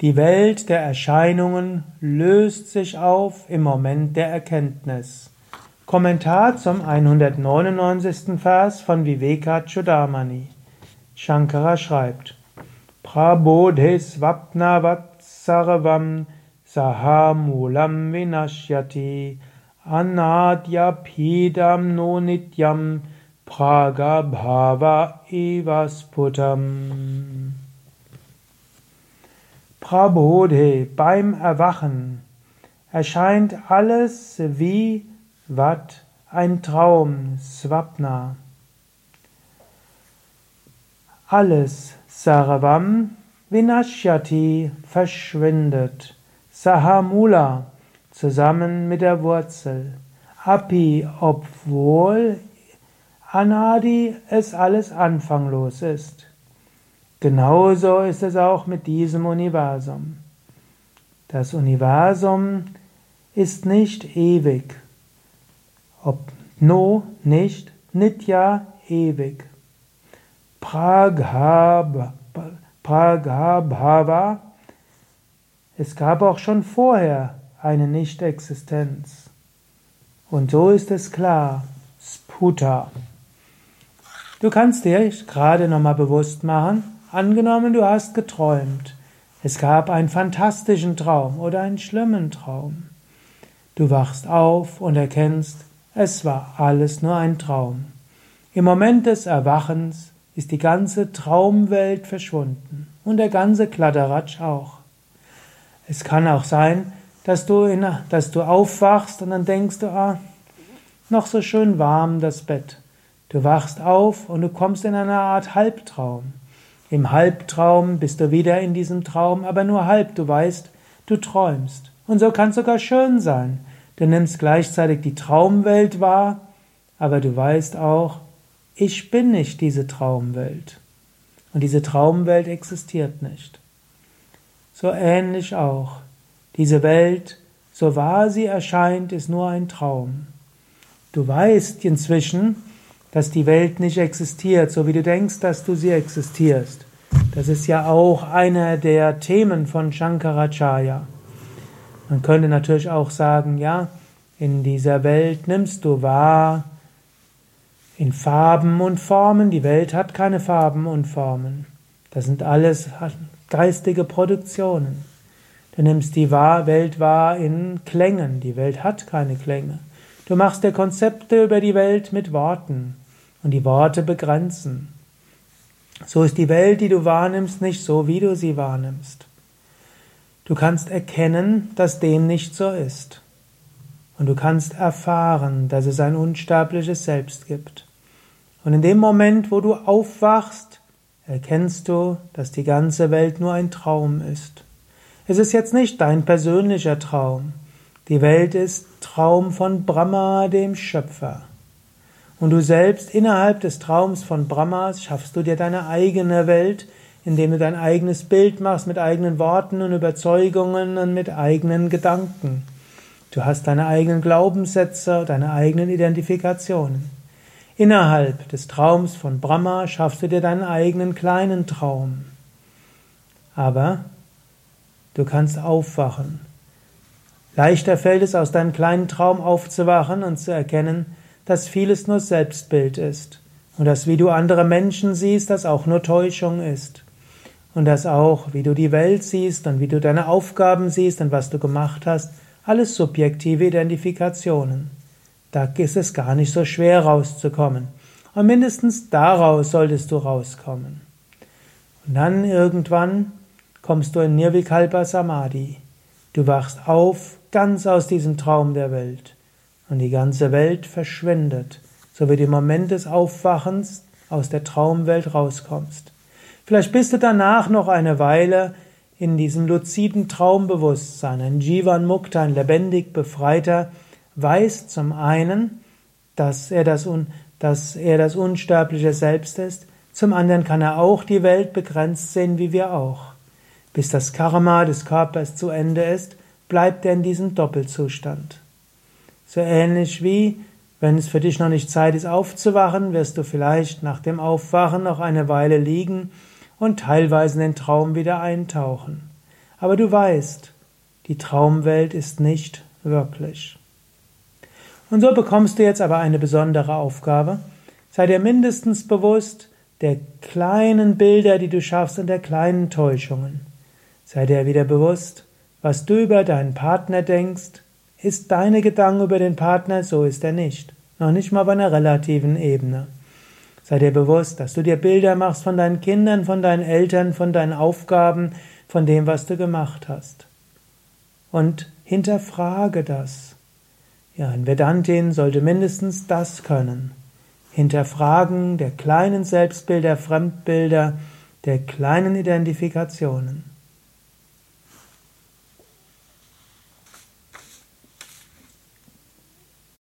Die Welt der Erscheinungen löst sich auf im Moment der Erkenntnis. Kommentar zum 199. Vers von Vivekachudamani. Shankara schreibt: Prabodhe svapnavat sarvam sahamulam vinashyati anadyapidam no nityam pragabhava evasputam. Prabodhe, beim Erwachen, erscheint alles wie Vat, ein Traum, Swapna. Alles, Sarvam, Vinashyati, verschwindet. Sahamula, zusammen mit der Wurzel. Api, obwohl Anadi es alles anfanglos ist. Genauso ist es auch mit diesem Universum. Das Universum ist nicht ewig. Ob no nicht, nitya ewig. Pragabhava. Es gab auch schon vorher eine Nichtexistenz. Und so ist es klar. Sputa. Du kannst dir gerade nochmal bewusst machen, Angenommen, du hast geträumt. Es gab einen fantastischen Traum oder einen schlimmen Traum. Du wachst auf und erkennst, es war alles nur ein Traum. Im Moment des Erwachens ist die ganze Traumwelt verschwunden und der ganze Kladderatsch auch. Es kann auch sein, dass du, in, dass du aufwachst und dann denkst du, ah, noch so schön warm das Bett. Du wachst auf und du kommst in eine Art Halbtraum. Im Halbtraum bist du wieder in diesem Traum, aber nur halb, du weißt, du träumst. Und so kann es sogar schön sein. Du nimmst gleichzeitig die Traumwelt wahr, aber du weißt auch, ich bin nicht diese Traumwelt. Und diese Traumwelt existiert nicht. So ähnlich auch. Diese Welt, so wahr sie erscheint, ist nur ein Traum. Du weißt inzwischen, dass die Welt nicht existiert, so wie du denkst, dass du sie existierst. Das ist ja auch einer der Themen von Shankaracharya. Man könnte natürlich auch sagen, ja, in dieser Welt nimmst du wahr in Farben und Formen. Die Welt hat keine Farben und Formen. Das sind alles geistige Produktionen. Du nimmst die Welt wahr in Klängen. Die Welt hat keine Klänge. Du machst dir Konzepte über die Welt mit Worten und die Worte begrenzen. So ist die Welt, die du wahrnimmst, nicht so, wie du sie wahrnimmst. Du kannst erkennen, dass dem nicht so ist. Und du kannst erfahren, dass es ein unsterbliches Selbst gibt. Und in dem Moment, wo du aufwachst, erkennst du, dass die ganze Welt nur ein Traum ist. Es ist jetzt nicht dein persönlicher Traum. Die Welt ist Traum von Brahma, dem Schöpfer. Und du selbst innerhalb des Traums von Brahmas schaffst du dir deine eigene Welt, indem du dein eigenes Bild machst mit eigenen Worten und Überzeugungen und mit eigenen Gedanken. Du hast deine eigenen Glaubenssätze, deine eigenen Identifikationen. Innerhalb des Traums von Brahma schaffst du dir deinen eigenen kleinen Traum. Aber du kannst aufwachen. Leichter fällt es, aus deinem kleinen Traum aufzuwachen und zu erkennen, dass vieles nur Selbstbild ist und dass wie du andere Menschen siehst, das auch nur Täuschung ist und dass auch wie du die Welt siehst und wie du deine Aufgaben siehst und was du gemacht hast, alles subjektive Identifikationen. Da ist es gar nicht so schwer rauszukommen. Und mindestens daraus solltest du rauskommen. Und dann irgendwann kommst du in Nirvikalpa Samadhi. Du wachst auf ganz aus diesem Traum der Welt und die ganze Welt verschwindet, so wie du im Moment des Aufwachens aus der Traumwelt rauskommst. Vielleicht bist du danach noch eine Weile in diesem luziden Traumbewusstsein. Ein Jivan Mukta, ein lebendig Befreiter, weiß zum einen, dass er das, dass er das unsterbliche Selbst ist, zum anderen kann er auch die Welt begrenzt sehen, wie wir auch. Bis das Karma des Körpers zu Ende ist, bleibt er in diesem Doppelzustand. So ähnlich wie, wenn es für dich noch nicht Zeit ist aufzuwachen, wirst du vielleicht nach dem Aufwachen noch eine Weile liegen und teilweise in den Traum wieder eintauchen. aber du weißt, die Traumwelt ist nicht wirklich. Und so bekommst du jetzt aber eine besondere Aufgabe. Sei dir mindestens bewusst der kleinen Bilder, die du schaffst und der kleinen Täuschungen. Sei dir wieder bewusst, was du über deinen Partner denkst, ist deine Gedanken über den Partner, so ist er nicht. Noch nicht mal auf einer relativen Ebene. Sei dir bewusst, dass du dir Bilder machst von deinen Kindern, von deinen Eltern, von deinen Aufgaben, von dem, was du gemacht hast. Und hinterfrage das. Ja, ein Vedantin sollte mindestens das können. Hinterfragen der kleinen Selbstbilder, Fremdbilder, der kleinen Identifikationen.